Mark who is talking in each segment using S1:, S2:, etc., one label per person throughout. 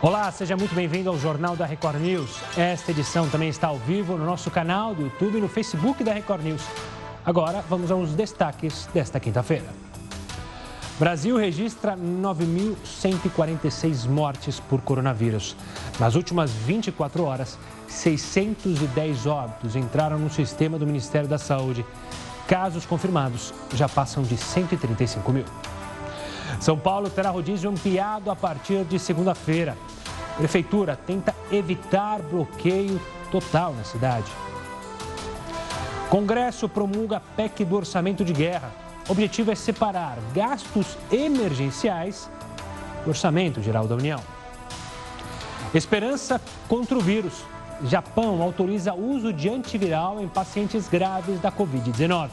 S1: Olá, seja muito bem-vindo ao Jornal da Record News. Esta edição também está ao vivo no nosso canal do YouTube e no Facebook da Record News. Agora, vamos aos destaques desta quinta-feira. Brasil registra 9.146 mortes por coronavírus. Nas últimas 24 horas, 610 óbitos entraram no sistema do Ministério da Saúde. Casos confirmados já passam de 135 mil. São Paulo terá rodízio ampliado a partir de segunda-feira. Prefeitura tenta evitar bloqueio total na cidade. Congresso promulga PEC do orçamento de guerra. O objetivo é separar gastos emergenciais do orçamento geral da União. Esperança contra o vírus. Japão autoriza uso de antiviral em pacientes graves da Covid-19.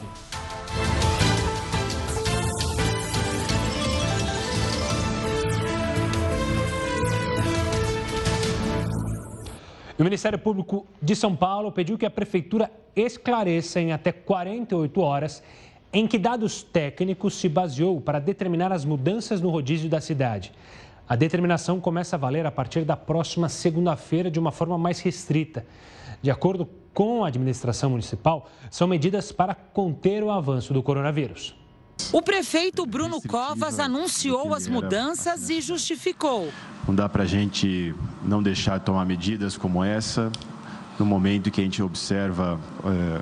S1: O Ministério Público de São Paulo pediu que a Prefeitura esclareça em até 48 horas em que dados técnicos se baseou para determinar as mudanças no rodízio da cidade. A determinação começa a valer a partir da próxima segunda-feira de uma forma mais restrita. De acordo com a administração municipal, são medidas para conter o avanço do coronavírus.
S2: O prefeito Bruno Covas anunciou as mudanças e justificou.
S3: Não dá para a gente não deixar de tomar medidas como essa no momento que a gente observa é,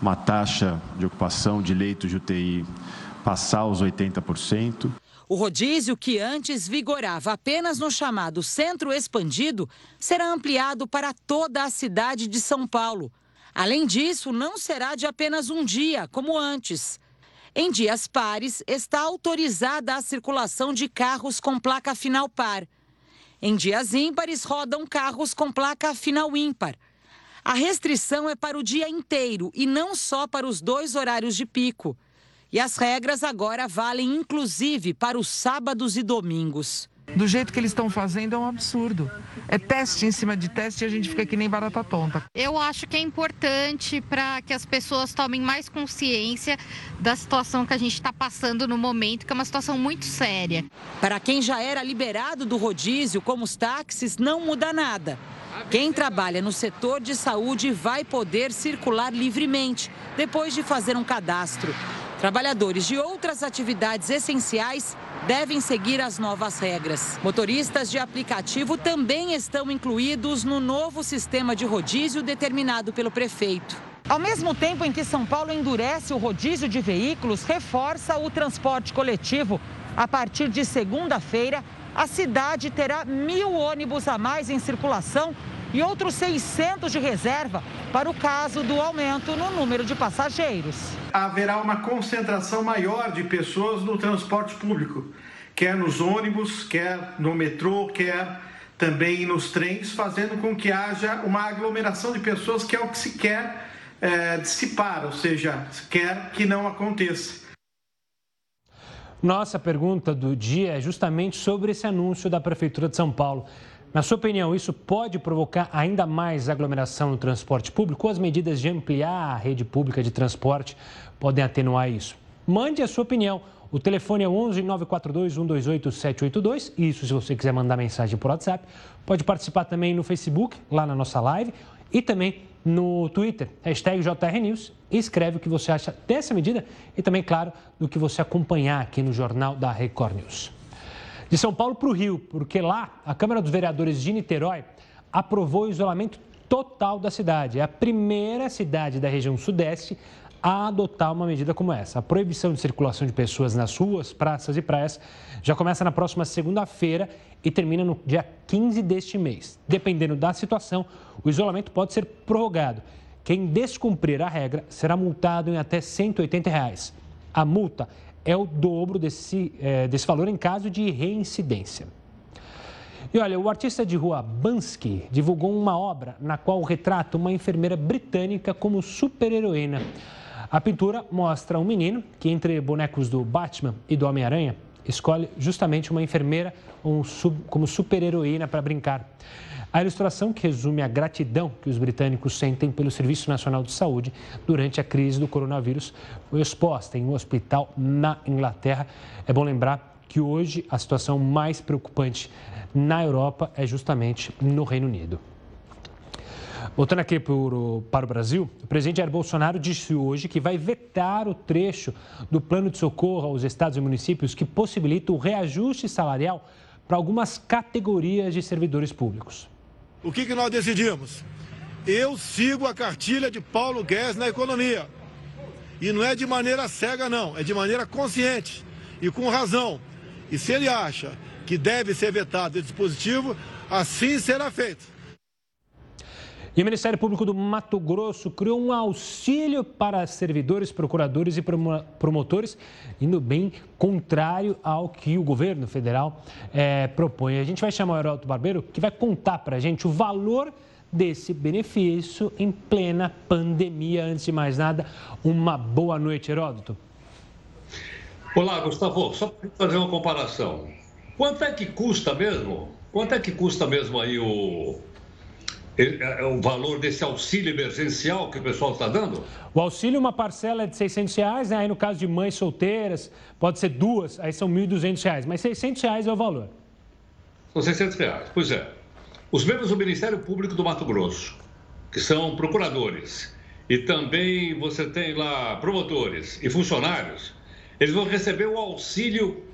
S3: uma taxa de ocupação de leitos de UTI passar os 80%.
S2: O rodízio, que antes vigorava apenas no chamado Centro Expandido, será ampliado para toda a cidade de São Paulo. Além disso, não será de apenas um dia, como antes. Em dias pares, está autorizada a circulação de carros com placa final par. Em dias ímpares, rodam carros com placa final ímpar. A restrição é para o dia inteiro e não só para os dois horários de pico. E as regras agora valem inclusive para os sábados e domingos.
S4: Do jeito que eles estão fazendo é um absurdo. É teste em cima de teste e a gente fica que nem barata tonta.
S5: Eu acho que é importante para que as pessoas tomem mais consciência da situação que a gente está passando no momento, que é uma situação muito séria.
S2: Para quem já era liberado do rodízio, como os táxis, não muda nada. Quem trabalha no setor de saúde vai poder circular livremente, depois de fazer um cadastro. Trabalhadores de outras atividades essenciais devem seguir as novas regras. Motoristas de aplicativo também estão incluídos no novo sistema de rodízio determinado pelo prefeito. Ao mesmo tempo em que São Paulo endurece o rodízio de veículos, reforça o transporte coletivo. A partir de segunda-feira, a cidade terá mil ônibus a mais em circulação e outros 600 de reserva para o caso do aumento no número de passageiros.
S6: Haverá uma concentração maior de pessoas no transporte público, quer nos ônibus, quer no metrô, quer também nos trens, fazendo com que haja uma aglomeração de pessoas que é o que se quer é, dissipar, ou seja, quer que não aconteça.
S1: Nossa pergunta do dia é justamente sobre esse anúncio da Prefeitura de São Paulo. Na sua opinião, isso pode provocar ainda mais aglomeração no transporte público ou as medidas de ampliar a rede pública de transporte podem atenuar isso? Mande a sua opinião. O telefone é 11 942 128 782. Isso se você quiser mandar mensagem por WhatsApp. Pode participar também no Facebook, lá na nossa live, e também no Twitter, hashtag JRNews. Escreve o que você acha dessa medida e também, claro, do que você acompanhar aqui no Jornal da Record News de São Paulo para o Rio, porque lá a Câmara dos Vereadores de Niterói aprovou o isolamento total da cidade. É a primeira cidade da região sudeste a adotar uma medida como essa. A proibição de circulação de pessoas nas ruas, praças e praias já começa na próxima segunda-feira e termina no dia 15 deste mês. Dependendo da situação, o isolamento pode ser prorrogado. Quem descumprir a regra será multado em até 180 reais. A multa é o dobro desse, é, desse valor em caso de reincidência. E olha, o artista de rua Bansky divulgou uma obra na qual retrata uma enfermeira britânica como super-heroína. A pintura mostra um menino que, entre bonecos do Batman e do Homem-Aranha, escolhe justamente uma enfermeira como super-heroína para brincar. A ilustração que resume a gratidão que os britânicos sentem pelo Serviço Nacional de Saúde durante a crise do coronavírus foi exposta em um hospital na Inglaterra. É bom lembrar que hoje a situação mais preocupante na Europa é justamente no Reino Unido. Voltando aqui para o Brasil, o presidente Jair Bolsonaro disse hoje que vai vetar o trecho do plano de socorro aos estados e municípios que possibilita o reajuste salarial para algumas categorias de servidores públicos.
S7: O que, que nós decidimos? Eu sigo a cartilha de Paulo Guedes na economia. E não é de maneira cega, não, é de maneira consciente e com razão. E se ele acha que deve ser vetado esse dispositivo, assim será feito.
S1: E o Ministério Público do Mato Grosso criou um auxílio para servidores, procuradores e promotores, indo bem contrário ao que o governo federal é, propõe. A gente vai chamar o Heródoto Barbeiro, que vai contar para a gente o valor desse benefício em plena pandemia. Antes de mais nada, uma boa noite, Heródoto.
S8: Olá, Gustavo. Só para fazer uma comparação. Quanto é que custa mesmo? Quanto é que custa mesmo aí o, o valor desse auxílio emergencial que o pessoal está dando?
S1: O auxílio, uma parcela é de 600 reais, né? aí no caso de mães solteiras, pode ser duas, aí são 1.200 reais, mas 600 reais é o valor.
S8: São 600 reais, pois é. Os membros do Ministério Público do Mato Grosso, que são procuradores, e também você tem lá promotores e funcionários, eles vão receber o auxílio,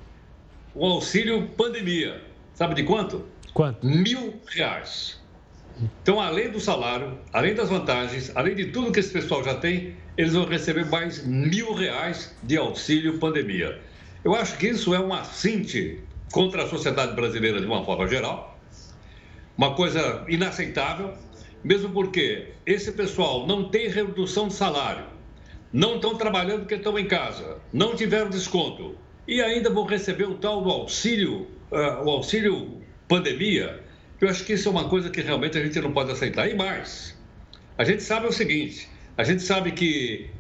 S8: o auxílio pandemia. Sabe de quanto?
S1: Quanto?
S8: Mil reais. Então, além do salário, além das vantagens, além de tudo que esse pessoal já tem, eles vão receber mais mil reais de auxílio pandemia. Eu acho que isso é um assinte contra a sociedade brasileira de uma forma geral, uma coisa inaceitável, mesmo porque esse pessoal não tem redução de salário, não estão trabalhando porque estão em casa, não tiveram desconto e ainda vão receber o tal do auxílio, uh, o auxílio pandemia eu acho que isso é uma coisa que realmente a gente não pode aceitar. E mais, a gente sabe o seguinte: a gente sabe que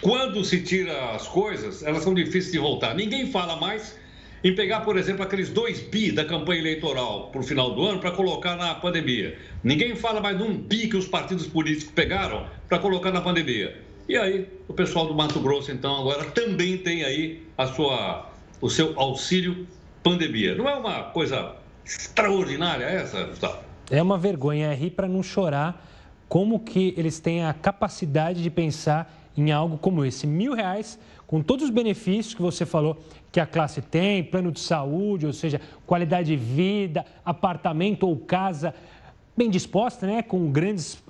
S8: quando se tira as coisas, elas são difíceis de voltar. Ninguém fala mais em pegar, por exemplo, aqueles dois bi da campanha eleitoral para o final do ano para colocar na pandemia. Ninguém fala mais de um bi que os partidos políticos pegaram para colocar na pandemia. E aí, o pessoal do Mato Grosso, então, agora também tem aí a sua, o seu auxílio pandemia. Não é uma coisa extraordinária essa, Gustavo?
S1: É uma vergonha, é rir para não chorar. Como que eles têm a capacidade de pensar em algo como esse? Mil reais, com todos os benefícios que você falou que a classe tem, plano de saúde, ou seja, qualidade de vida, apartamento ou casa bem disposta, né? com, grandes,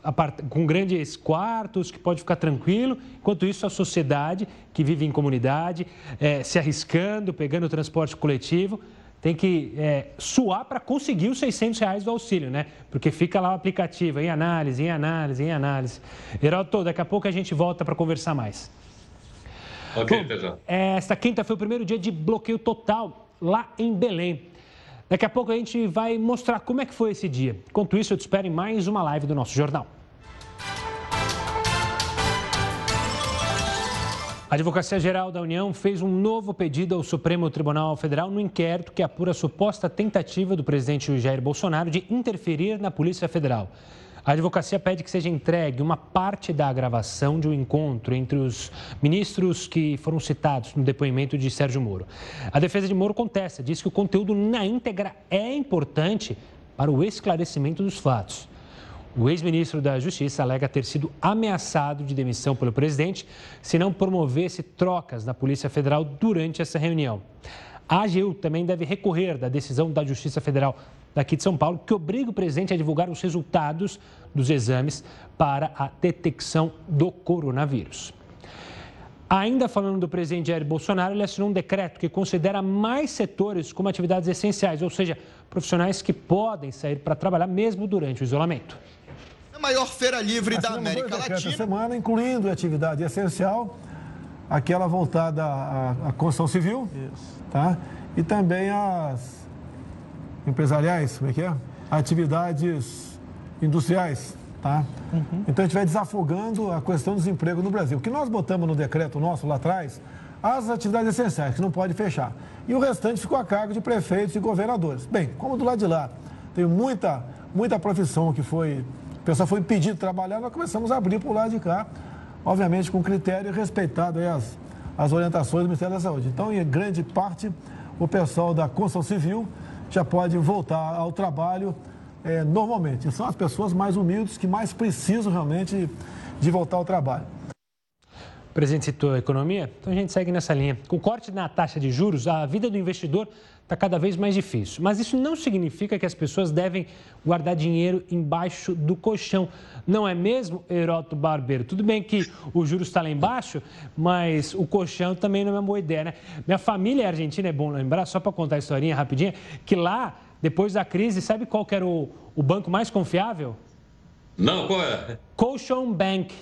S1: com grandes quartos, que pode ficar tranquilo. Enquanto isso, a sociedade que vive em comunidade, é, se arriscando, pegando o transporte coletivo, tem que é, suar para conseguir os 600 reais do auxílio, né? Porque fica lá o aplicativo, em análise, em análise, em análise. Geraldo, daqui a pouco a gente volta para conversar mais.
S8: Ok, Bom,
S1: Esta quinta foi o primeiro dia de bloqueio total lá em Belém. Daqui a pouco a gente vai mostrar como é que foi esse dia. Enquanto isso, eu te espero em mais uma live do nosso jornal. A Advocacia Geral da União fez um novo pedido ao Supremo Tribunal Federal no inquérito que apura a suposta tentativa do presidente Jair Bolsonaro de interferir na Polícia Federal. A advocacia pede que seja entregue uma parte da gravação de um encontro entre os ministros que foram citados no depoimento de Sérgio Moro. A defesa de Moro contesta, diz que o conteúdo na íntegra é importante para o esclarecimento dos fatos. O ex-ministro da Justiça alega ter sido ameaçado de demissão pelo presidente se não promovesse trocas na Polícia Federal durante essa reunião. A AGU também deve recorrer da decisão da Justiça Federal daqui de São Paulo, que obriga o presidente a divulgar os resultados dos exames para a detecção do coronavírus. Ainda falando do presidente Jair Bolsonaro, ele assinou um decreto que considera mais setores como atividades essenciais, ou seja, profissionais que podem sair para trabalhar mesmo durante o isolamento
S9: maior feira livre da América Latina.
S10: semana, incluindo a atividade essencial, aquela voltada à, à construção civil, Isso. tá? E também as empresariais, como é que é? Atividades industriais, tá? Uhum. Então a gente vai desafogando a questão do desemprego no Brasil. O que nós botamos no decreto nosso lá atrás, as atividades essenciais, que não pode fechar. E o restante ficou a cargo de prefeitos e governadores. Bem, como do lado de lá tem muita, muita profissão que foi o pessoal foi impedido de trabalhar, nós começamos a abrir por lado de cá, obviamente com critério respeitado as, as orientações do Ministério da Saúde. Então, em grande parte, o pessoal da construção civil já pode voltar ao trabalho é, normalmente. São as pessoas mais humildes que mais precisam realmente de voltar ao trabalho.
S1: O presidente citou a economia, então a gente segue nessa linha. Com o corte na taxa de juros, a vida do investidor está cada vez mais difícil. Mas isso não significa que as pessoas devem guardar dinheiro embaixo do colchão. Não é mesmo, Heroto Barbeiro? Tudo bem que o juros está lá embaixo, mas o colchão também não é uma boa ideia, né? Minha família é argentina, é bom lembrar, só para contar a historinha rapidinha, que lá, depois da crise, sabe qual era o, o banco mais confiável?
S8: Não, qual é?
S1: Colchão Bank.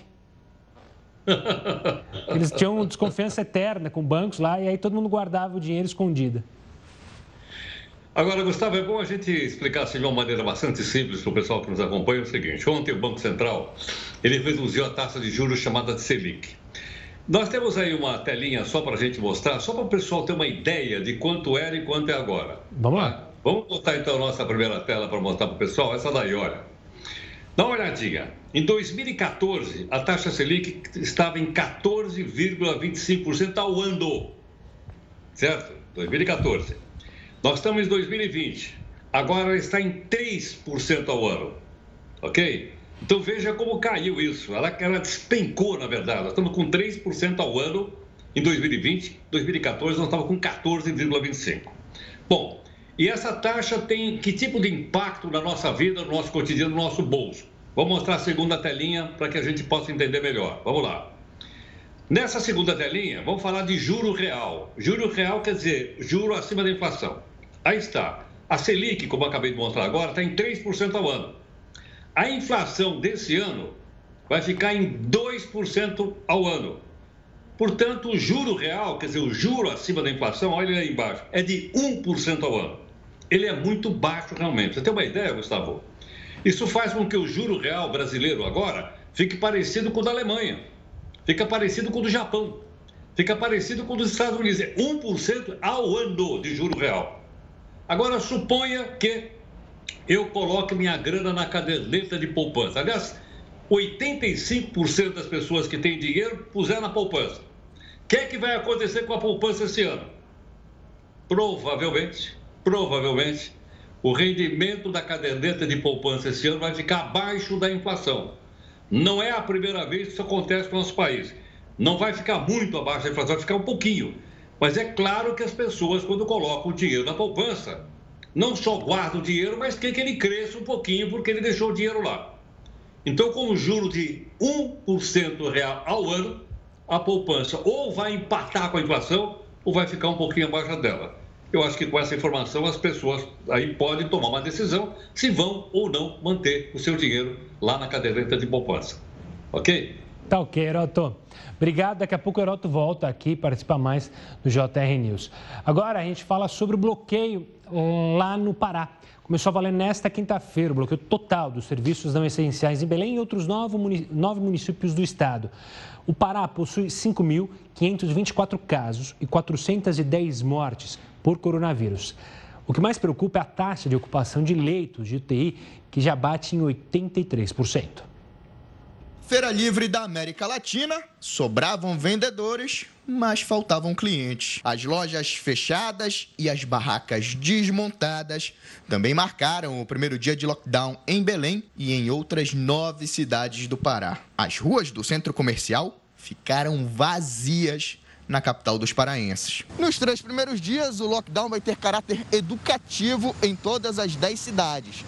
S1: Eles tinham desconfiança eterna com bancos lá e aí todo mundo guardava o dinheiro escondido.
S8: Agora, Gustavo, é bom a gente explicar assim, de uma maneira bastante simples para o pessoal que nos acompanha o seguinte. Ontem o Banco Central ele reduziu a taxa de juros chamada de Selic. Nós temos aí uma telinha só para a gente mostrar, só para o pessoal ter uma ideia de quanto era e quanto é agora.
S1: Vamos lá.
S8: Vamos botar então a nossa primeira tela para mostrar para o pessoal. Essa daí, olha. Dá uma olhadinha. Em 2014, a taxa Selic estava em 14,25% ao ano. Certo? 2014. Nós estamos em 2020. Agora está em 3% ao ano. Ok? Então veja como caiu isso. Ela, ela despencou, na verdade. Nós estamos com 3% ao ano em 2020. 2014 nós estávamos com 14,25%. Bom, e essa taxa tem que tipo de impacto na nossa vida, no nosso cotidiano, no nosso bolso? Vou mostrar a segunda telinha para que a gente possa entender melhor. Vamos lá. Nessa segunda telinha, vamos falar de juro real. Juro real quer dizer juro acima da inflação. Aí está. A Selic, como acabei de mostrar agora, está em 3% ao ano. A inflação desse ano vai ficar em 2% ao ano. Portanto, o juro real, quer dizer, o juro acima da inflação, olha aí embaixo, é de 1% ao ano. Ele é muito baixo realmente. Você tem uma ideia, Gustavo? Isso faz com que o juro real brasileiro agora fique parecido com o da Alemanha, fica parecido com o do Japão, fica parecido com o dos Estados Unidos. É 1% ao ano de juro real. Agora, suponha que eu coloque minha grana na caderneta de poupança. Aliás, 85% das pessoas que têm dinheiro puseram na poupança. O que é que vai acontecer com a poupança esse ano? Provavelmente, provavelmente, o rendimento da caderneta de poupança esse ano vai ficar abaixo da inflação. Não é a primeira vez que isso acontece no nosso país. Não vai ficar muito abaixo da inflação, vai ficar um pouquinho. Mas é claro que as pessoas, quando colocam o dinheiro na poupança, não só guardam o dinheiro, mas querem que ele cresça um pouquinho porque ele deixou o dinheiro lá. Então, com o juro de 1% real ao ano, a poupança ou vai empatar com a inflação ou vai ficar um pouquinho abaixo dela. Eu acho que com essa informação as pessoas aí podem tomar uma decisão se vão ou não manter o seu dinheiro lá na caderneta de poupança. Ok?
S1: Tá ok, Heroto. Obrigado. Daqui a pouco o Heroto volta aqui participar mais do JR News. Agora a gente fala sobre o bloqueio lá no Pará. Começou a valer nesta quinta-feira o bloqueio total dos serviços não essenciais em Belém e outros nove municípios do estado. O Pará possui 5.524 casos e 410 mortes por coronavírus. O que mais preocupa é a taxa de ocupação de leitos de UTI, que já bate em 83%.
S9: Feira Livre da América Latina, sobravam vendedores, mas faltavam clientes. As lojas fechadas e as barracas desmontadas também marcaram o primeiro dia de lockdown em Belém e em outras nove cidades do Pará. As ruas do centro comercial ficaram vazias na capital dos paraenses. Nos três primeiros dias, o lockdown vai ter caráter educativo em todas as dez cidades.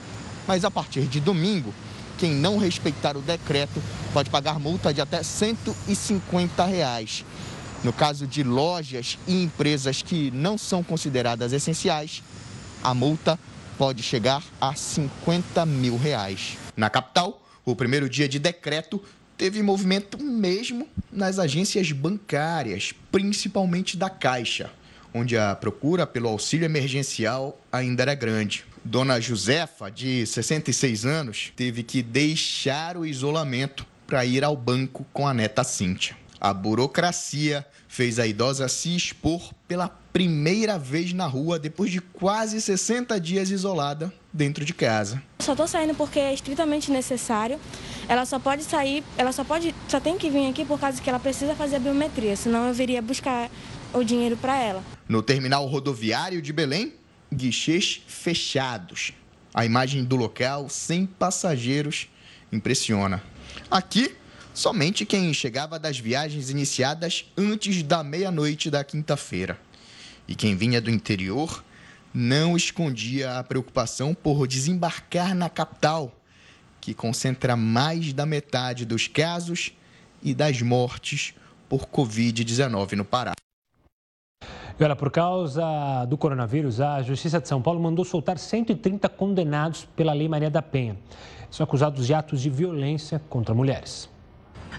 S9: Mas a partir de domingo, quem não respeitar o decreto pode pagar multa de até 150 reais. No caso de lojas e empresas que não são consideradas essenciais, a multa pode chegar a 50 mil reais. Na capital, o primeiro dia de decreto teve movimento mesmo nas agências bancárias, principalmente da Caixa, onde a procura pelo auxílio emergencial ainda era grande. Dona Josefa, de 66 anos, teve que deixar o isolamento para ir ao banco com a neta Cíntia. A burocracia fez a idosa se expor pela primeira vez na rua depois de quase 60 dias isolada dentro de casa.
S11: Só estou saindo porque é estritamente necessário ela só pode sair, ela só pode, só tem que vir aqui por causa que ela precisa fazer a biometria, senão eu viria buscar o dinheiro para ela.
S9: No terminal rodoviário de Belém, guichês fechados. A imagem do local sem passageiros impressiona. Aqui, somente quem chegava das viagens iniciadas antes da meia-noite da quinta-feira. E quem vinha do interior não escondia a preocupação por desembarcar na capital, que concentra mais da metade dos casos e das mortes por Covid-19 no Pará.
S1: E olha, por causa do coronavírus, a Justiça de São Paulo mandou soltar 130 condenados pela Lei Maria da Penha. São acusados de atos de violência contra mulheres.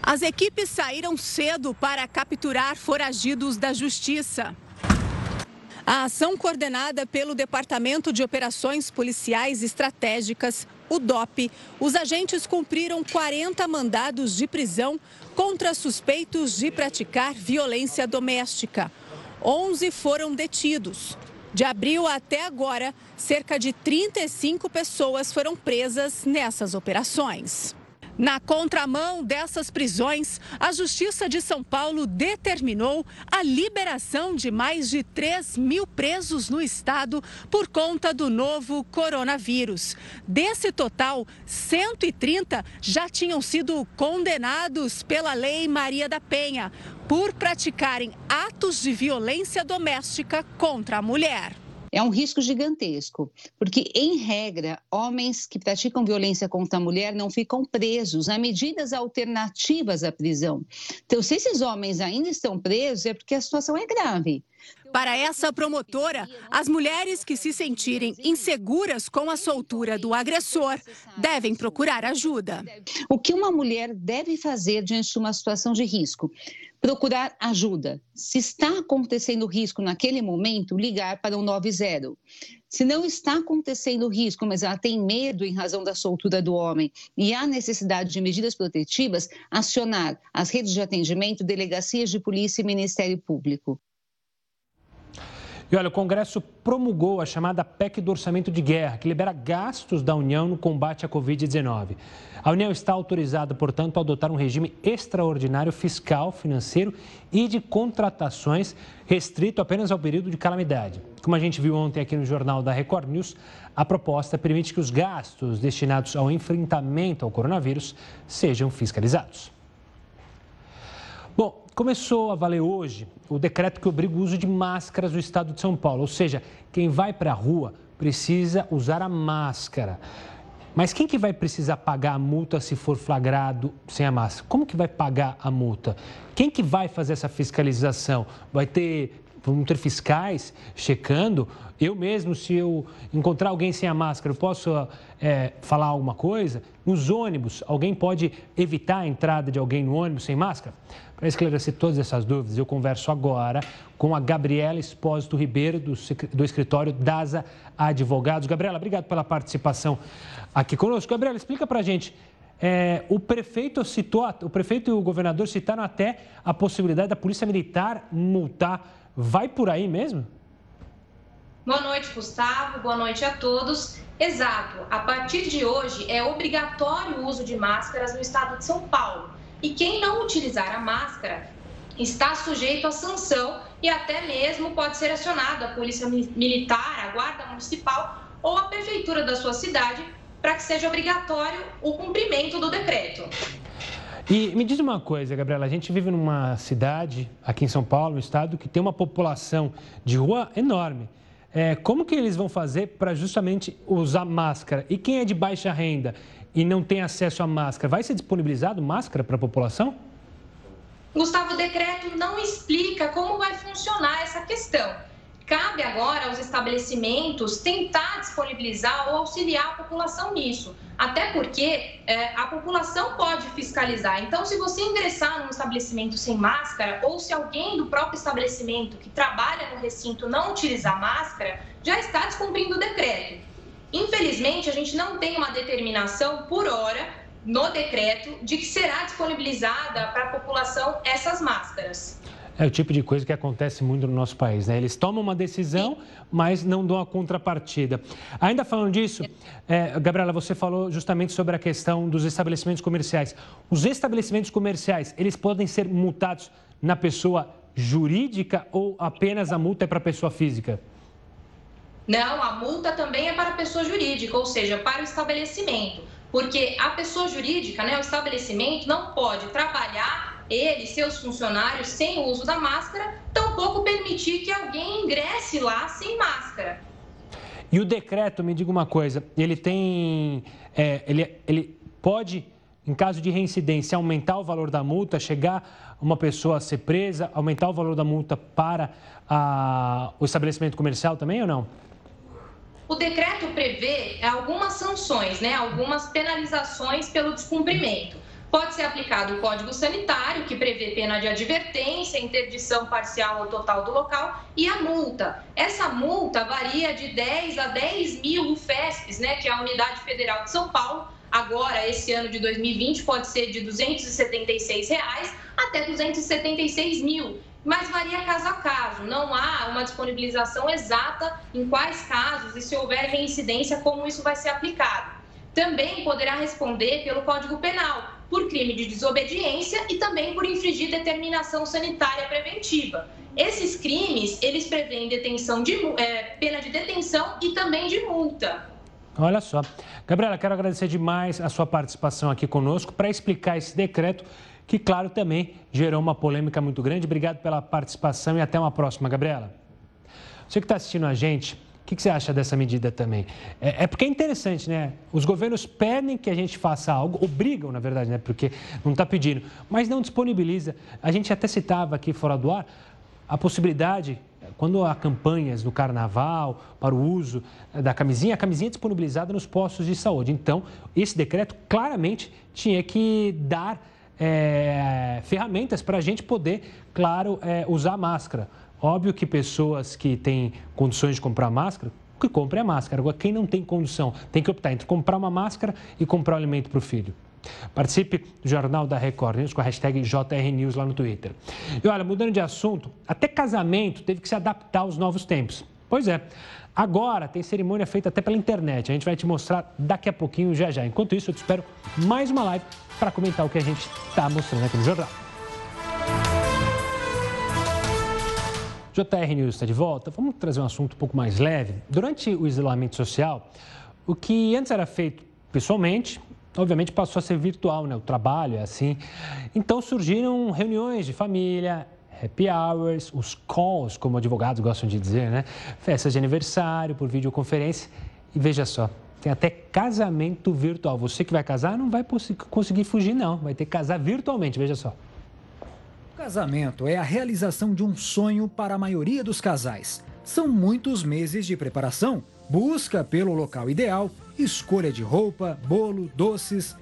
S12: As equipes saíram cedo para capturar foragidos da Justiça. A ação coordenada pelo Departamento de Operações Policiais Estratégicas, o DOP, os agentes cumpriram 40 mandados de prisão contra suspeitos de praticar violência doméstica. 11 foram detidos. De abril até agora, cerca de 35 pessoas foram presas nessas operações. Na contramão dessas prisões, a Justiça de São Paulo determinou a liberação de mais de 3 mil presos no estado por conta do novo coronavírus. Desse total, 130 já tinham sido condenados pela Lei Maria da Penha por praticarem atos de violência doméstica contra a mulher
S13: é um risco gigantesco, porque, em regra, homens que praticam violência contra a mulher não ficam presos. Há medidas alternativas à prisão. Então, se esses homens ainda estão presos, é porque a situação é grave.
S12: Para essa promotora, as mulheres que se sentirem inseguras com a soltura do agressor devem procurar ajuda.
S13: O que uma mulher deve fazer diante de uma situação de risco? procurar ajuda. Se está acontecendo risco naquele momento, ligar para o 90. Se não está acontecendo risco, mas ela tem medo em razão da soltura do homem e há necessidade de medidas protetivas, acionar as redes de atendimento, delegacias de polícia e Ministério Público.
S1: E olha, o Congresso promulgou a chamada PEC do Orçamento de Guerra, que libera gastos da União no combate à Covid-19. A União está autorizada, portanto, a adotar um regime extraordinário fiscal, financeiro e de contratações restrito apenas ao período de calamidade. Como a gente viu ontem aqui no jornal da Record News, a proposta permite que os gastos destinados ao enfrentamento ao coronavírus sejam fiscalizados. Bom, começou a valer hoje o decreto que obriga o uso de máscaras no estado de São Paulo. Ou seja, quem vai para a rua precisa usar a máscara. Mas quem que vai precisar pagar a multa se for flagrado sem a máscara? Como que vai pagar a multa? Quem que vai fazer essa fiscalização? Vai ter, vão ter fiscais checando? Eu mesmo, se eu encontrar alguém sem a máscara, eu posso é, falar alguma coisa? Nos ônibus, alguém pode evitar a entrada de alguém no ônibus sem máscara? Para esclarecer todas essas dúvidas, eu converso agora com a Gabriela Espósito Ribeiro, do, do escritório DASA Advogados. Gabriela, obrigado pela participação aqui conosco. Gabriela, explica para a gente. É, o prefeito citou, o prefeito e o governador citaram até a possibilidade da polícia militar multar. Vai por aí mesmo?
S14: Boa noite, Gustavo. Boa noite a todos. Exato. A partir de hoje é obrigatório o uso de máscaras no estado de São Paulo. E quem não utilizar a máscara está sujeito a sanção e até mesmo pode ser acionado a Polícia Militar, a Guarda Municipal ou a Prefeitura da sua cidade para que seja obrigatório o cumprimento do decreto.
S1: E me diz uma coisa, Gabriela, a gente vive numa cidade, aqui em São Paulo, no estado, que tem uma população de rua enorme. É, como que eles vão fazer para justamente usar máscara? E quem é de baixa renda e não tem acesso à máscara, vai ser disponibilizado máscara para a população?
S14: Gustavo, o decreto não explica como vai funcionar essa questão. Cabe agora aos estabelecimentos tentar disponibilizar ou auxiliar a população nisso. Até porque é, a população pode fiscalizar. Então, se você ingressar num estabelecimento sem máscara, ou se alguém do próprio estabelecimento que trabalha no recinto não utilizar máscara, já está descumprindo o decreto. Infelizmente, a gente não tem uma determinação por hora no decreto de que será disponibilizada para a população essas máscaras.
S1: É o tipo de coisa que acontece muito no nosso país, né? Eles tomam uma decisão, mas não dão a contrapartida. Ainda falando disso, é, Gabriela, você falou justamente sobre a questão dos estabelecimentos comerciais. Os estabelecimentos comerciais, eles podem ser multados na pessoa jurídica ou apenas a multa é para pessoa física?
S14: Não, a multa também é para a pessoa jurídica, ou seja, para o estabelecimento. Porque a pessoa jurídica, né, o estabelecimento, não pode trabalhar ele, seus funcionários, sem o uso da máscara, tampouco permitir que alguém ingresse lá sem máscara.
S1: E o decreto, me diga uma coisa, ele tem. É, ele, ele pode, em caso de reincidência, aumentar o valor da multa, chegar uma pessoa a ser presa, aumentar o valor da multa para a, o estabelecimento comercial também ou não?
S14: O decreto prevê algumas sanções, né, algumas penalizações pelo descumprimento. Pode ser aplicado o Código Sanitário, que prevê pena de advertência, interdição parcial ou total do local, e a multa. Essa multa varia de 10 a 10 mil UFESPs, né, que é a Unidade Federal de São Paulo. Agora, esse ano de 2020, pode ser de 276 reais até 276 mil mas varia caso a caso. Não há uma disponibilização exata em quais casos e se houver reincidência, como isso vai ser aplicado. Também poderá responder pelo Código Penal, por crime de desobediência e também por infringir determinação sanitária preventiva. Esses crimes, eles prevêem detenção de, é, pena de detenção e também de multa.
S1: Olha só. Gabriela, quero agradecer demais a sua participação aqui conosco para explicar esse decreto que, claro, também gerou uma polêmica muito grande. Obrigado pela participação e até uma próxima, Gabriela. Você que está assistindo a gente, o que, que, você acha dessa medida também? É, é, porque é interessante, né? Os governos pedem que a gente faça algo, obrigam, na verdade, né? Porque não está pedindo, mas não disponibiliza. A gente até citava aqui fora do ar a possibilidade, quando há campanhas no carnaval para o uso da camisinha, a camisinha é disponibilizada nos postos de saúde. Então, esse decreto claramente tinha que dar é, ferramentas para a gente poder, claro, é, usar máscara. Óbvio que pessoas que têm condições de comprar máscara, que compre a máscara. Agora, quem não tem condição tem que optar entre comprar uma máscara e comprar um alimento para o filho. Participe do Jornal da Record News com a hashtag JRNews lá no Twitter. E olha, mudando de assunto, até casamento teve que se adaptar aos novos tempos. Pois é, agora tem cerimônia feita até pela internet. A gente vai te mostrar daqui a pouquinho, já já. Enquanto isso, eu te espero mais uma live para comentar o que a gente está mostrando aqui no jornal. JR News está de volta. Vamos trazer um assunto um pouco mais leve. Durante o isolamento social, o que antes era feito pessoalmente, obviamente passou a ser virtual, né? O trabalho é assim. Então surgiram reuniões de família, happy hours, os calls, como advogados gostam de dizer, né? Festas de aniversário por videoconferência. E veja só, tem até casamento virtual. Você que vai casar não vai conseguir fugir, não. Vai ter que casar virtualmente, veja só.
S15: Casamento é a realização de um sonho para a maioria dos casais. São muitos meses de preparação, busca pelo local ideal, escolha de roupa, bolo, doces.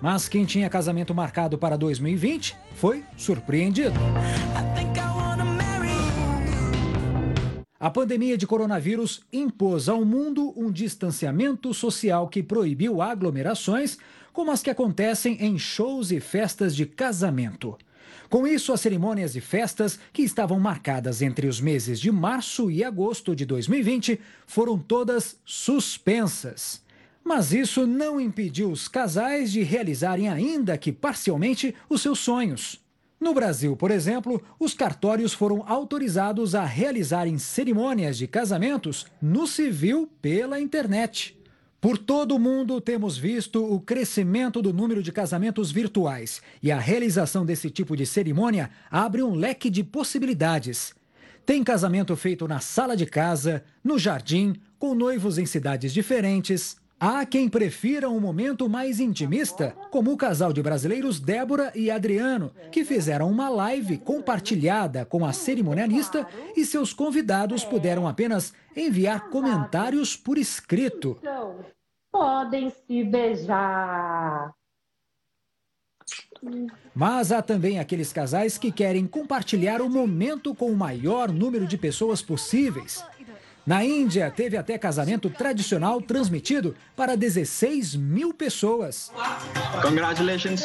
S15: Mas quem tinha casamento marcado para 2020 foi surpreendido. A pandemia de coronavírus impôs ao mundo um distanciamento social que proibiu aglomerações, como as que acontecem em shows e festas de casamento. Com isso, as cerimônias e festas que estavam marcadas entre os meses de março e agosto de 2020 foram todas suspensas. Mas isso não impediu os casais de realizarem, ainda que parcialmente, os seus sonhos. No Brasil, por exemplo, os cartórios foram autorizados a realizarem cerimônias de casamentos no civil pela internet. Por todo o mundo, temos visto o crescimento do número de casamentos virtuais e a realização desse tipo de cerimônia abre um leque de possibilidades. Tem casamento feito na sala de casa, no jardim, com noivos em cidades diferentes, Há quem prefira um momento mais intimista, como o casal de brasileiros Débora e Adriano, que fizeram uma live compartilhada com a cerimonialista e seus convidados puderam apenas enviar comentários por escrito.
S16: Podem se beijar.
S15: Mas há também aqueles casais que querem compartilhar o momento com o maior número de pessoas possíveis. Na Índia, teve até casamento tradicional transmitido para 16 mil pessoas. Congratulations,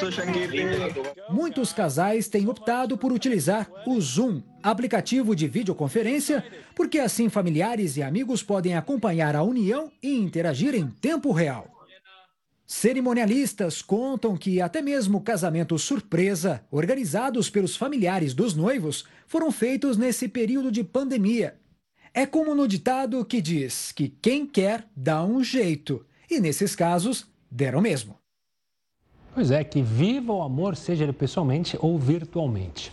S15: Muitos casais têm optado por utilizar o Zoom, aplicativo de videoconferência, porque assim familiares e amigos podem acompanhar a união e interagir em tempo real. Cerimonialistas contam que até mesmo casamentos surpresa, organizados pelos familiares dos noivos, foram feitos nesse período de pandemia. É como no ditado que diz que quem quer dá um jeito, e nesses casos deram mesmo.
S1: Pois é, que viva o amor, seja ele pessoalmente ou virtualmente.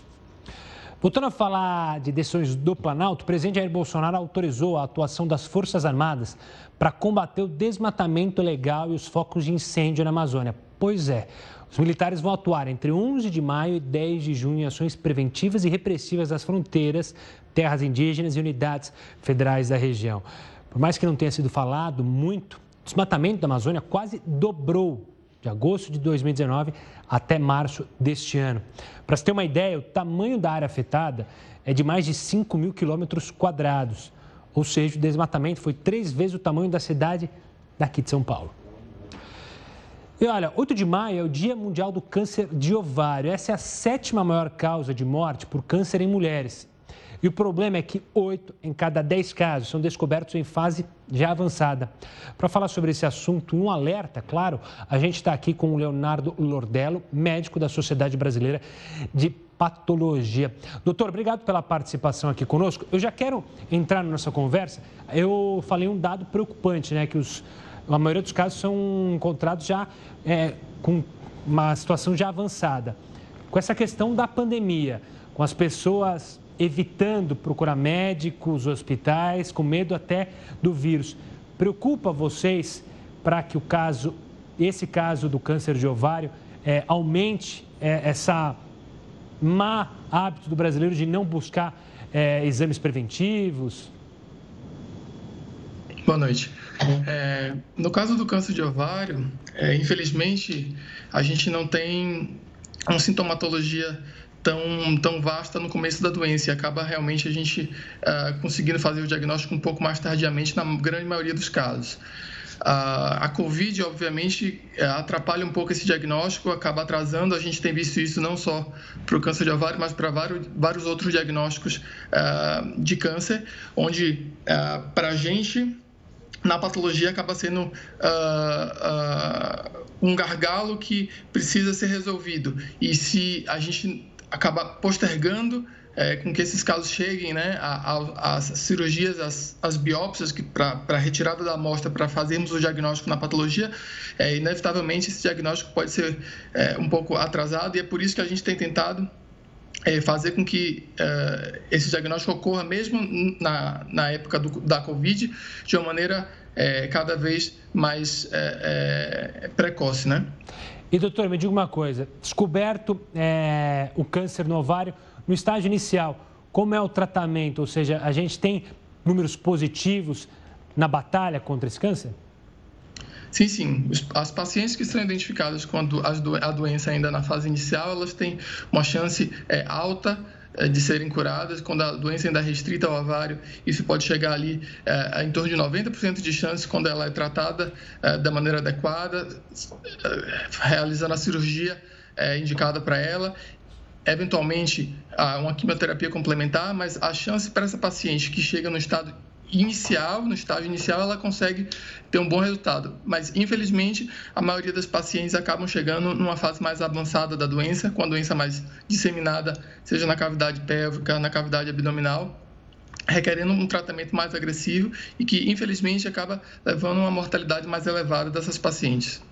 S1: Voltando a falar de decisões do Planalto, o presidente Jair Bolsonaro autorizou a atuação das Forças Armadas para combater o desmatamento ilegal e os focos de incêndio na Amazônia. Pois é, os militares vão atuar entre 11 de maio e 10 de junho em ações preventivas e repressivas das fronteiras, terras indígenas e unidades federais da região. Por mais que não tenha sido falado muito, o desmatamento da Amazônia quase dobrou de agosto de 2019 até março deste ano. Para se ter uma ideia, o tamanho da área afetada é de mais de 5 mil quilômetros quadrados, ou seja, o desmatamento foi três vezes o tamanho da cidade daqui de São Paulo. E olha, 8 de maio é o Dia Mundial do Câncer de Ovário. Essa é a sétima maior causa de morte por câncer em mulheres. E o problema é que 8 em cada 10 casos são descobertos em fase já avançada. Para falar sobre esse assunto, um alerta, claro, a gente está aqui com o Leonardo Lordello, médico da Sociedade Brasileira de Patologia. Doutor, obrigado pela participação aqui conosco. Eu já quero entrar na nossa conversa. Eu falei um dado preocupante, né? Que os, a maioria dos casos são encontrados já é, com uma situação já avançada. Com essa questão da pandemia, com as pessoas evitando procurar médicos, hospitais, com medo até do vírus. Preocupa vocês para que o caso, esse caso do câncer de ovário, é, aumente é, essa má hábito do brasileiro de não buscar é, exames preventivos?
S17: Boa noite. É, no caso do câncer de ovário, é, infelizmente, a gente não tem uma sintomatologia tão, tão vasta no começo da doença e acaba realmente a gente uh, conseguindo fazer o diagnóstico um pouco mais tardiamente na grande maioria dos casos. Uh, a Covid, obviamente, uh, atrapalha um pouco esse diagnóstico, acaba atrasando. A gente tem visto isso não só para o câncer de ovário, mas para vários, vários outros diagnósticos uh, de câncer, onde para a gente na patologia acaba sendo uh, uh, um gargalo que precisa ser resolvido. E se a gente acaba postergando é, com que esses casos cheguem né, às cirurgias, às, biópsias para retirada da amostra, para fazermos o diagnóstico na patologia, é, inevitavelmente esse diagnóstico pode ser é, um pouco atrasado e é por isso que a gente tem tentado é, fazer com que é, esse diagnóstico ocorra mesmo na, na época do, da Covid de uma maneira é, cada vez mais precoce, né?
S1: E doutor, me diga uma coisa: descoberto é, o câncer no ovário no estágio inicial, como é o tratamento? Ou seja, a gente tem números positivos na batalha contra esse câncer?
S17: Sim, sim. As pacientes que são identificadas com a doença ainda na fase inicial, elas têm uma chance é, alta é, de serem curadas, quando a doença ainda é restrita ao ovário, isso pode chegar ali é, em torno de 90% de chance quando ela é tratada é, da maneira adequada, é, realizando a cirurgia é, indicada para ela eventualmente uma quimioterapia complementar, mas a chance para essa paciente que chega no estado inicial, no estágio inicial, ela consegue ter um bom resultado. Mas, infelizmente, a maioria das pacientes acabam chegando numa fase mais avançada da doença, com a doença mais disseminada, seja na cavidade pélvica, na cavidade abdominal, requerendo um tratamento mais agressivo e que, infelizmente, acaba levando a uma mortalidade mais elevada dessas pacientes.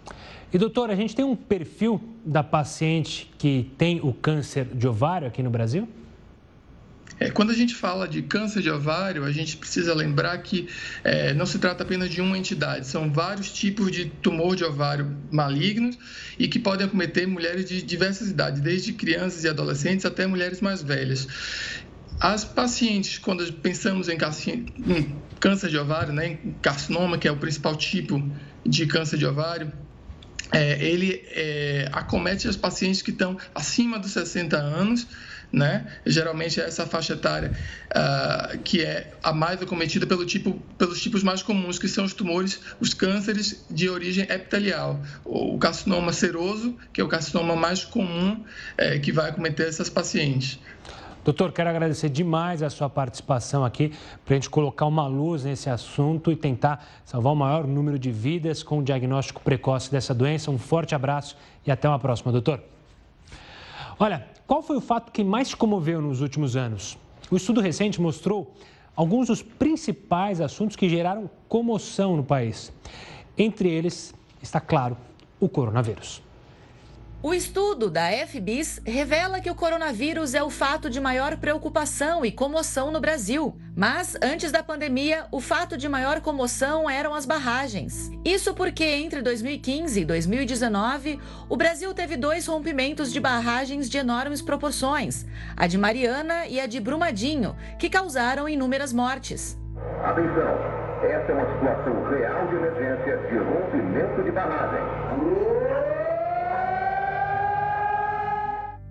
S1: E, doutor, a gente tem um perfil da paciente que tem o câncer de ovário aqui no Brasil?
S17: É, quando a gente fala de câncer de ovário, a gente precisa lembrar que é, não se trata apenas de uma entidade, são vários tipos de tumor de ovário malignos e que podem acometer mulheres de diversas idades, desde crianças e adolescentes até mulheres mais velhas. As pacientes, quando pensamos em câncer de ovário, né, carcinoma, que é o principal tipo de câncer de ovário, é, ele é, acomete as pacientes que estão acima dos 60 anos, né? Geralmente é essa faixa etária uh, que é a mais acometida pelo tipo, pelos tipos mais comuns, que são os tumores, os cânceres de origem epitelial. O carcinoma seroso, que é o carcinoma mais comum é, que vai acometer essas pacientes.
S1: Doutor, quero agradecer demais a sua participação aqui para a gente colocar uma luz nesse assunto e tentar salvar o maior número de vidas com o diagnóstico precoce dessa doença. Um forte abraço e até uma próxima, doutor. Olha, qual foi o fato que mais comoveu nos últimos anos? O estudo recente mostrou alguns dos principais assuntos que geraram comoção no país. Entre eles está, claro, o coronavírus.
S18: O estudo da FBIS revela que o coronavírus é o fato de maior preocupação e comoção no Brasil. Mas, antes da pandemia, o fato de maior comoção eram as barragens. Isso porque, entre 2015 e 2019, o Brasil teve dois rompimentos de barragens de enormes proporções: a de Mariana e a de Brumadinho, que causaram inúmeras mortes.
S19: Atenção! Essa é uma situação real de emergência de rompimento de barragem.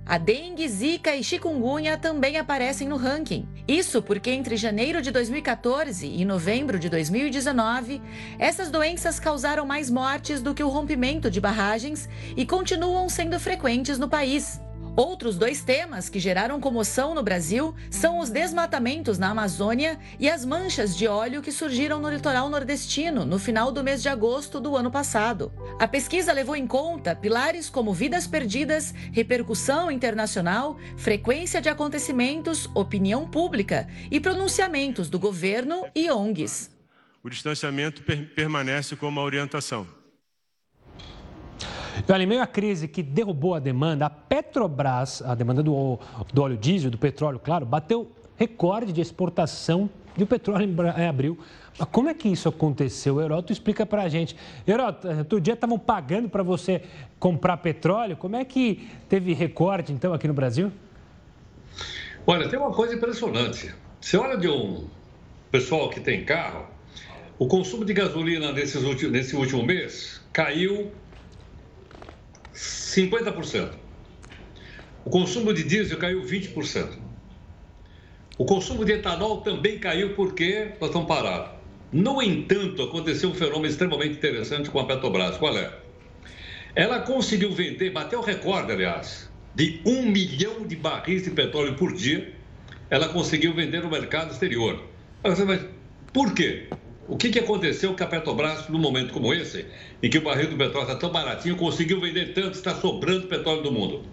S18: A dengue, zika e chikungunya também aparecem no ranking. Isso porque entre janeiro de 2014 e novembro de 2019, essas doenças causaram mais mortes do que o rompimento de barragens e continuam sendo frequentes no país. Outros dois temas que geraram comoção no Brasil são os desmatamentos na Amazônia e as manchas de óleo que surgiram no litoral nordestino no final do mês de agosto do ano passado. A pesquisa levou em conta pilares como vidas perdidas, repercussão internacional, frequência de acontecimentos, opinião pública e pronunciamentos do governo e ONGs.
S20: O distanciamento per permanece como a orientação.
S1: Olha, em meio à crise que derrubou a demanda, a Petrobras, a demanda do, do óleo diesel, do petróleo, claro, bateu recorde de exportação de petróleo em abril. Mas como é que isso aconteceu? Heroto explica para a gente. Heroto, outro dia estavam pagando para você comprar petróleo. Como é que teve recorde, então, aqui no Brasil?
S8: Olha, tem uma coisa impressionante. Você olha de um pessoal que tem carro, o consumo de gasolina nesse último mês caiu 50%. O consumo de diesel caiu 20%. O consumo de etanol também caiu porque nós estamos parados. No entanto, aconteceu um fenômeno extremamente interessante com a Petrobras. Qual é? Ela conseguiu vender, bateu o recorde, aliás, de um milhão de barris de petróleo por dia. Ela conseguiu vender no mercado exterior. Mas por quê? O que, que aconteceu com a Petrobras num momento como esse, em que o barril do petróleo está tão baratinho, conseguiu vender tanto, está sobrando petróleo do mundo?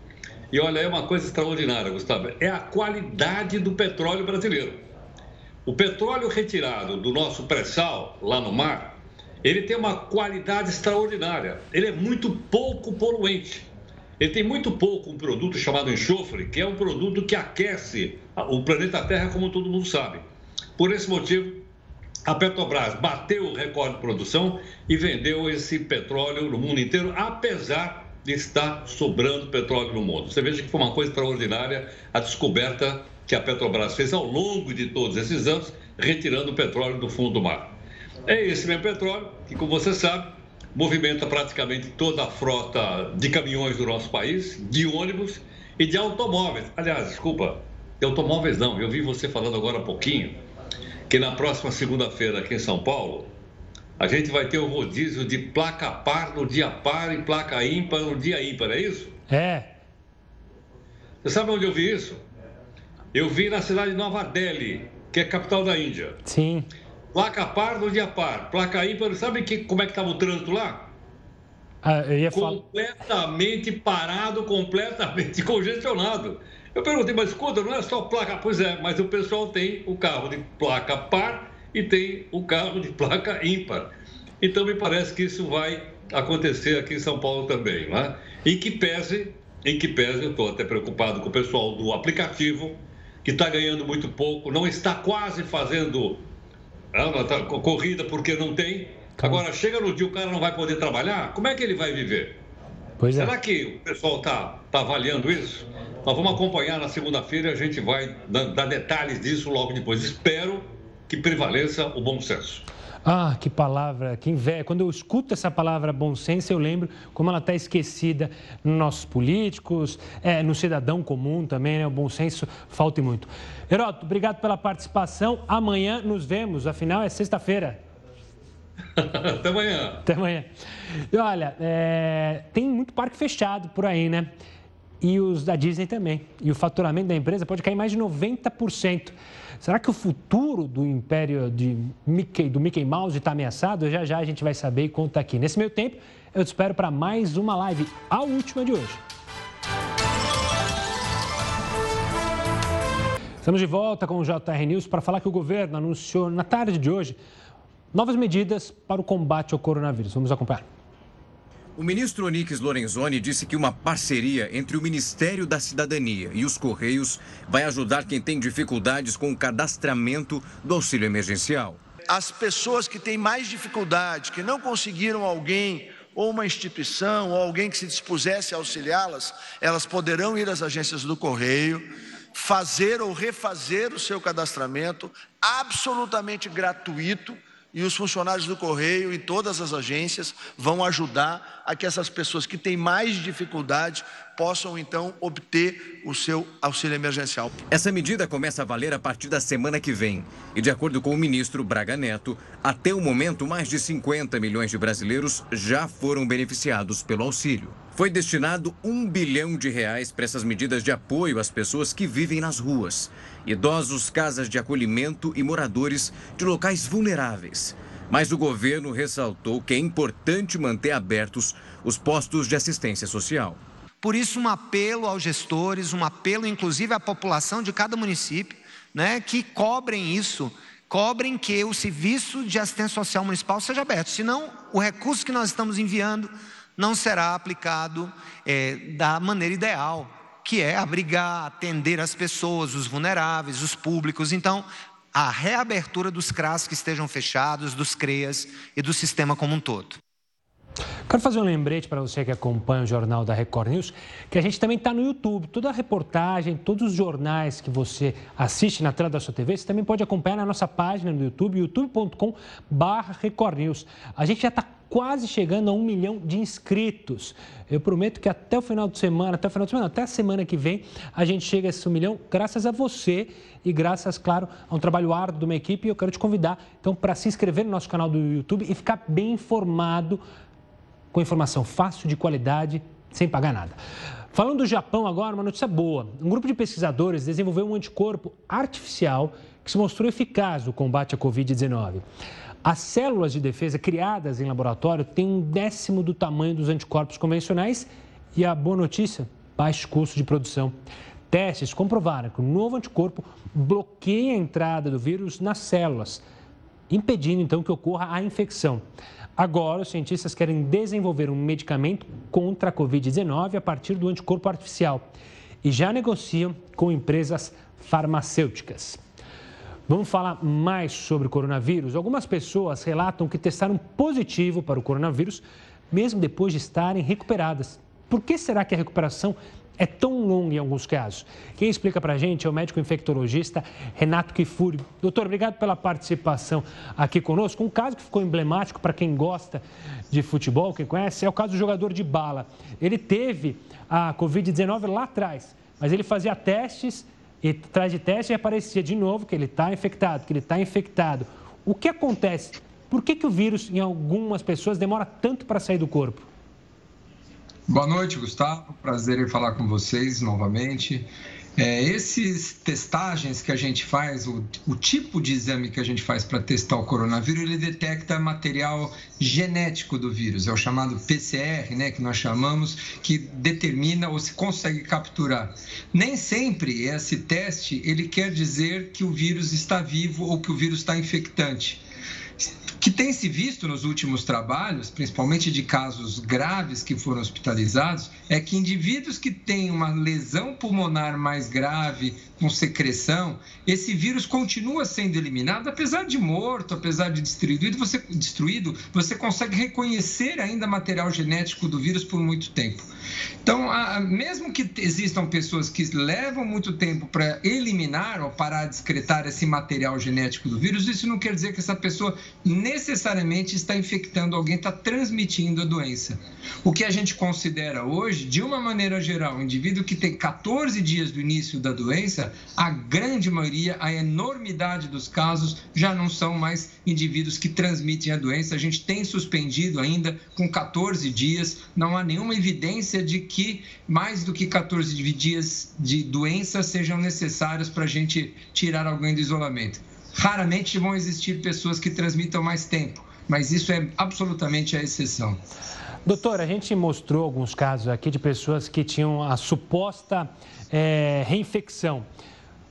S8: E olha, é uma coisa extraordinária, Gustavo, é a qualidade do petróleo brasileiro. O petróleo retirado do nosso pré-sal, lá no mar, ele tem uma qualidade extraordinária. Ele é muito pouco poluente. Ele tem muito pouco um produto chamado enxofre, que é um produto que aquece o planeta Terra, como todo mundo sabe. Por esse motivo, a Petrobras bateu o recorde de produção e vendeu esse petróleo no mundo inteiro, apesar de estar sobrando petróleo no mundo. Você veja que foi uma coisa extraordinária a descoberta que a Petrobras fez ao longo de todos esses anos, retirando o petróleo do fundo do mar. É esse mesmo petróleo que, como você sabe, movimenta praticamente toda a frota de caminhões do nosso país, de ônibus e de automóveis. Aliás, desculpa, de automóveis não, eu vi você falando agora há pouquinho que na próxima segunda-feira aqui em São Paulo, a gente vai ter o rodízio de placa par no dia par e placa ímpar no dia ímpar, é isso?
S1: É.
S8: Você sabe onde eu vi isso? Eu vi na cidade de Nova Delhi, que é a capital da Índia.
S1: Sim.
S8: Placa par no dia par, placa ímpar, sabe que, como é que estava o trânsito lá?
S1: Ah,
S8: completamente falar... parado, completamente congestionado. Eu perguntei, mas escuta, não é só placa? Pois é, mas o pessoal tem o carro de placa par e tem o carro de placa ímpar. Então me parece que isso vai acontecer aqui em São Paulo também, né? Em que pese, em que pese, eu estou até preocupado com o pessoal do aplicativo, que está ganhando muito pouco, não está quase fazendo ah, tá, corrida porque não tem. Agora chega no dia o cara não vai poder trabalhar, como é que ele vai viver?
S1: Pois é.
S8: Será que o pessoal está tá avaliando isso? Nós vamos acompanhar na segunda-feira e a gente vai dar detalhes disso logo depois. Espero que prevaleça o bom senso.
S1: Ah, que palavra, que inveja. Quando eu escuto essa palavra bom senso, eu lembro como ela está esquecida nos nossos políticos, é, no cidadão comum também, né? O bom senso falta muito. Heroto, obrigado pela participação. Amanhã nos vemos, afinal é sexta-feira.
S8: Até amanhã.
S1: Até amanhã. E olha, é, tem muito parque fechado por aí, né? e os da Disney também. E o faturamento da empresa pode cair mais de 90%. Será que o futuro do império de Mickey, do Mickey Mouse está ameaçado? Já já a gente vai saber e conta aqui. Nesse meio tempo, eu te espero para mais uma live, a última de hoje. Estamos de volta com o JR News para falar que o governo anunciou na tarde de hoje novas medidas para o combate ao coronavírus. Vamos acompanhar.
S21: O ministro Onix Lorenzoni disse que uma parceria entre o Ministério da Cidadania e os Correios vai ajudar quem tem dificuldades com o cadastramento do auxílio emergencial.
S22: As pessoas que têm mais dificuldade, que não conseguiram alguém ou uma instituição ou alguém que se dispusesse a auxiliá-las, elas poderão ir às agências do Correio fazer ou refazer o seu cadastramento absolutamente gratuito e os funcionários do Correio e todas as agências vão ajudar a que essas pessoas que têm mais dificuldade possam então obter o seu auxílio emergencial.
S21: Essa medida começa a valer a partir da semana que vem. E de acordo com o ministro Braga Neto, até o momento mais de 50 milhões de brasileiros já foram beneficiados pelo auxílio. Foi destinado um bilhão de reais para essas medidas de apoio às pessoas que vivem nas ruas, idosos, casas de acolhimento e moradores de locais vulneráveis. Mas o governo ressaltou que é importante manter abertos os postos de assistência social.
S23: Por isso, um apelo aos gestores, um apelo inclusive à população de cada município, né, que cobrem isso, cobrem que o serviço de assistência social municipal seja aberto. Senão, o recurso que nós estamos enviando não será aplicado é, da maneira ideal, que é abrigar, atender as pessoas, os vulneráveis, os públicos. Então, a reabertura dos CRAS que estejam fechados, dos CREAS e do sistema como um todo.
S1: Quero fazer um lembrete para você que acompanha o jornal da Record News, que a gente também está no YouTube. Toda a reportagem, todos os jornais que você assiste na tela da sua TV, você também pode acompanhar na nossa página no YouTube, youtube.com.br Record News. A gente já está quase chegando a um milhão de inscritos. Eu prometo que até o final de semana, até o final de semana, até a semana que vem, a gente chega a esse um milhão, graças a você e graças, claro, a um trabalho árduo de uma equipe. Eu quero te convidar, então, para se inscrever no nosso canal do YouTube e ficar bem informado com informação fácil, de qualidade, sem pagar nada. Falando do Japão agora, uma notícia boa. Um grupo de pesquisadores desenvolveu um anticorpo artificial que se mostrou eficaz no combate à Covid-19. As células de defesa criadas em laboratório têm um décimo do tamanho dos anticorpos convencionais e a boa notícia, baixo custo de produção. Testes comprovaram que o novo anticorpo bloqueia a entrada do vírus nas células, impedindo então que ocorra a infecção. Agora, os cientistas querem desenvolver um medicamento contra a Covid-19 a partir do anticorpo artificial e já negociam com empresas farmacêuticas. Vamos falar mais sobre o coronavírus. Algumas pessoas relatam que testaram positivo para o coronavírus, mesmo depois de estarem recuperadas. Por que será que a recuperação é tão longa em alguns casos. Quem explica para a gente é o médico infectologista Renato Kifuri. Doutor, obrigado pela participação aqui conosco. Um caso que ficou emblemático para quem gosta de futebol, quem conhece, é o caso do jogador de bala. Ele teve a Covid-19 lá atrás, mas ele fazia testes e atrás de teste e aparecia de novo que ele está infectado, que ele está infectado. O que acontece? Por que, que o vírus, em algumas pessoas, demora tanto para sair do corpo?
S24: Boa noite, Gustavo. Prazer em falar com vocês novamente. É, esses testagens que a gente faz, o, o, tipo de exame que a gente faz para testar o coronavírus, ele detecta material genético do vírus, é o chamado PCR, né, que nós chamamos, que determina ou se consegue capturar. Nem sempre esse teste ele quer dizer que o vírus está vivo ou que o vírus está infectante que tem se visto nos últimos trabalhos, principalmente de casos graves que foram hospitalizados, é que indivíduos que têm uma lesão pulmonar mais grave, com secreção, esse vírus continua sendo eliminado, apesar de morto, apesar de destruído, você, destruído, você consegue reconhecer ainda material genético do vírus por muito tempo. Então, a, mesmo que existam pessoas que levam muito tempo para eliminar ou parar de excretar esse material genético do vírus, isso não quer dizer que essa pessoa necessariamente está infectando alguém, está transmitindo a doença. O que a gente considera hoje, de uma maneira geral, um indivíduo que tem 14 dias do início da doença, a grande maioria, a enormidade dos casos já não são mais indivíduos que transmitem a doença. A gente tem suspendido ainda com 14 dias, não há nenhuma evidência de que mais do que 14 dias de doença sejam necessários para a gente tirar alguém do isolamento. Raramente vão existir pessoas que transmitam mais tempo, mas isso é absolutamente a exceção.
S1: Doutor, a gente mostrou alguns casos aqui de pessoas que tinham a suposta é, reinfecção.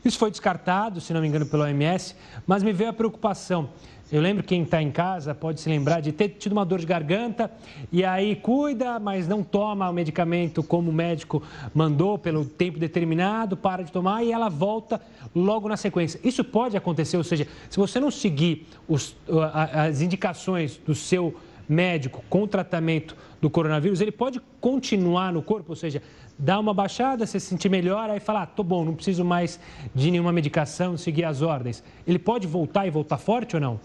S1: Isso foi descartado, se não me engano, pelo OMS, mas me veio a preocupação. Eu lembro quem está em casa pode se lembrar de ter tido uma dor de garganta e aí cuida, mas não toma o medicamento como o médico mandou pelo tempo determinado, para de tomar e ela volta logo na sequência. Isso pode acontecer, ou seja, se você não seguir os, as indicações do seu médico com tratamento do coronavírus, ele pode continuar no corpo, ou seja, dar uma baixada, se sentir melhor, aí falar, ah, tô bom, não preciso mais de nenhuma medicação, seguir as ordens. Ele pode voltar e voltar forte ou não?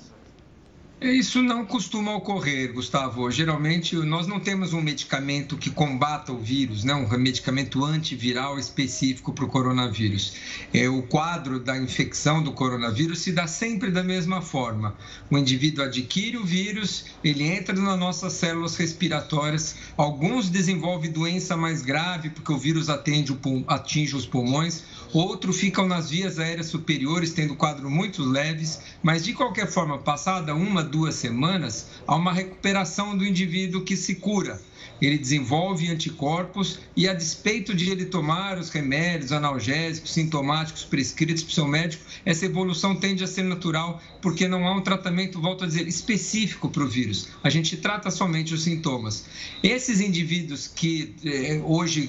S24: Isso não costuma ocorrer, Gustavo. Geralmente, nós não temos um medicamento que combata o vírus, né? um medicamento antiviral específico para o coronavírus. É, o quadro da infecção do coronavírus se dá sempre da mesma forma. O indivíduo adquire o vírus, ele entra nas nossas células respiratórias, alguns desenvolvem doença mais grave, porque o vírus atende, atinge os pulmões, outros ficam nas vias aéreas superiores, tendo quadros muito leves, mas de qualquer forma, passada uma, duas semanas, há uma recuperação do indivíduo que se cura. Ele desenvolve anticorpos e, a despeito de ele tomar os remédios analgésicos, sintomáticos prescritos por seu médico, essa evolução tende a ser natural, porque não há um tratamento, volto a dizer, específico para o vírus. A gente trata somente os sintomas. Esses indivíduos que eh, hoje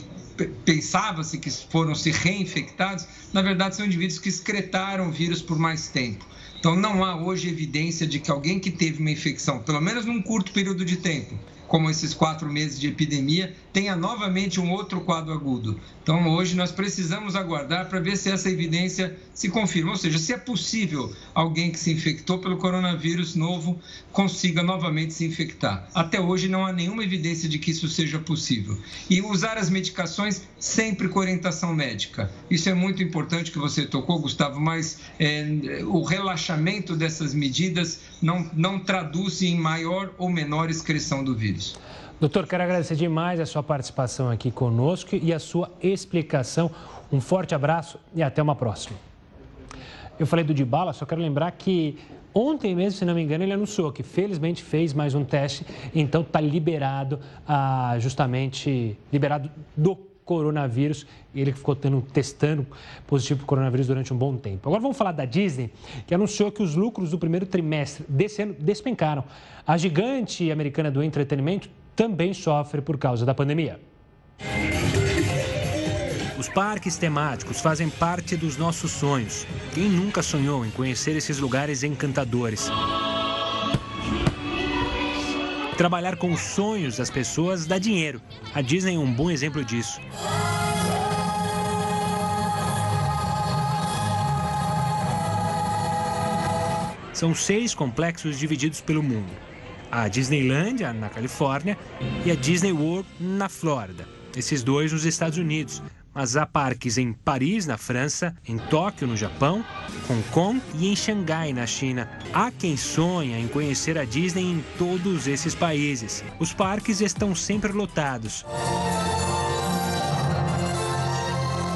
S24: pensava-se que foram se reinfectados, na verdade são indivíduos que excretaram o vírus por mais tempo. Então, não há hoje evidência de que alguém que teve uma infecção, pelo menos num curto período de tempo, como esses quatro meses de epidemia, tenha novamente um outro quadro agudo. Então, hoje nós precisamos aguardar para ver se essa evidência se confirma, ou seja, se é possível alguém que se infectou pelo coronavírus novo consiga novamente se infectar. Até hoje não há nenhuma evidência de que isso seja possível. E usar as medicações sempre com orientação médica. Isso é muito importante que você tocou, Gustavo, mas é, o relaxamento dessas medidas não, não traduz em maior ou menor excreção do vírus.
S1: Doutor, quero agradecer demais a sua participação aqui conosco e a sua explicação. Um forte abraço e até uma próxima. Eu falei do Dibala, só quero lembrar que ontem mesmo, se não me engano, ele anunciou que felizmente fez mais um teste, então está liberado, ah, justamente liberado do coronavírus. Ele ficou tendo, testando positivo para coronavírus durante um bom tempo. Agora vamos falar da Disney, que anunciou que os lucros do primeiro trimestre desse ano despencaram. A gigante americana do entretenimento também sofre por causa da pandemia. Os parques temáticos fazem parte dos nossos sonhos. Quem nunca sonhou em conhecer esses lugares encantadores? Trabalhar com os sonhos das pessoas dá dinheiro. A Disney é um bom exemplo disso. São seis complexos divididos pelo mundo a Disneylandia, na Califórnia, e a Disney World, na Flórida. Esses dois nos Estados Unidos. Mas há parques em Paris, na França, em Tóquio, no Japão, Hong Kong e em Xangai, na China. Há quem sonha em conhecer a Disney em todos esses países. Os parques estão sempre lotados.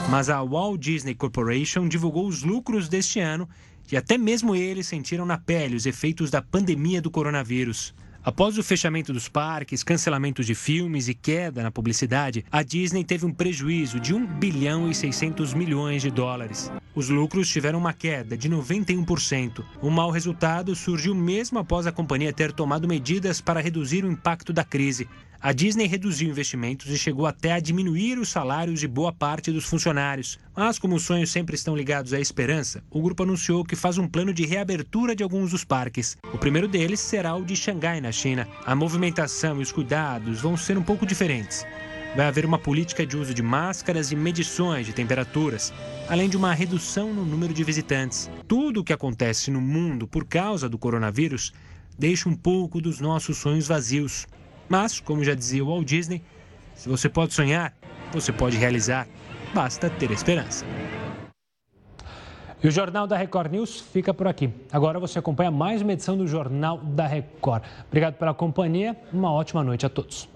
S1: Mas a Walt Disney Corporation divulgou os lucros deste ano e até mesmo eles sentiram na pele os efeitos da pandemia do coronavírus. Após o fechamento dos parques, cancelamento de filmes e queda na publicidade, a Disney teve um prejuízo de 1 bilhão e 600 milhões de dólares. Os lucros tiveram uma queda de 91%. O mau resultado surgiu mesmo após a companhia ter tomado medidas para reduzir o impacto da crise. A Disney reduziu investimentos e chegou até a diminuir os salários de boa parte dos funcionários. Mas, como os sonhos sempre estão ligados à esperança, o grupo anunciou que faz um plano de reabertura de alguns dos parques. O primeiro deles será o de Xangai, na China. A movimentação e os cuidados vão ser um pouco diferentes. Vai haver uma política de uso de máscaras e medições de temperaturas, além de uma redução no número de visitantes. Tudo o que acontece no mundo por causa do coronavírus deixa um pouco dos nossos sonhos vazios. Mas, como já dizia o Walt Disney, se você pode sonhar, você pode realizar. Basta ter esperança. E o Jornal da Record News fica por aqui. Agora você acompanha mais uma edição do Jornal da Record. Obrigado pela companhia. Uma ótima noite a todos.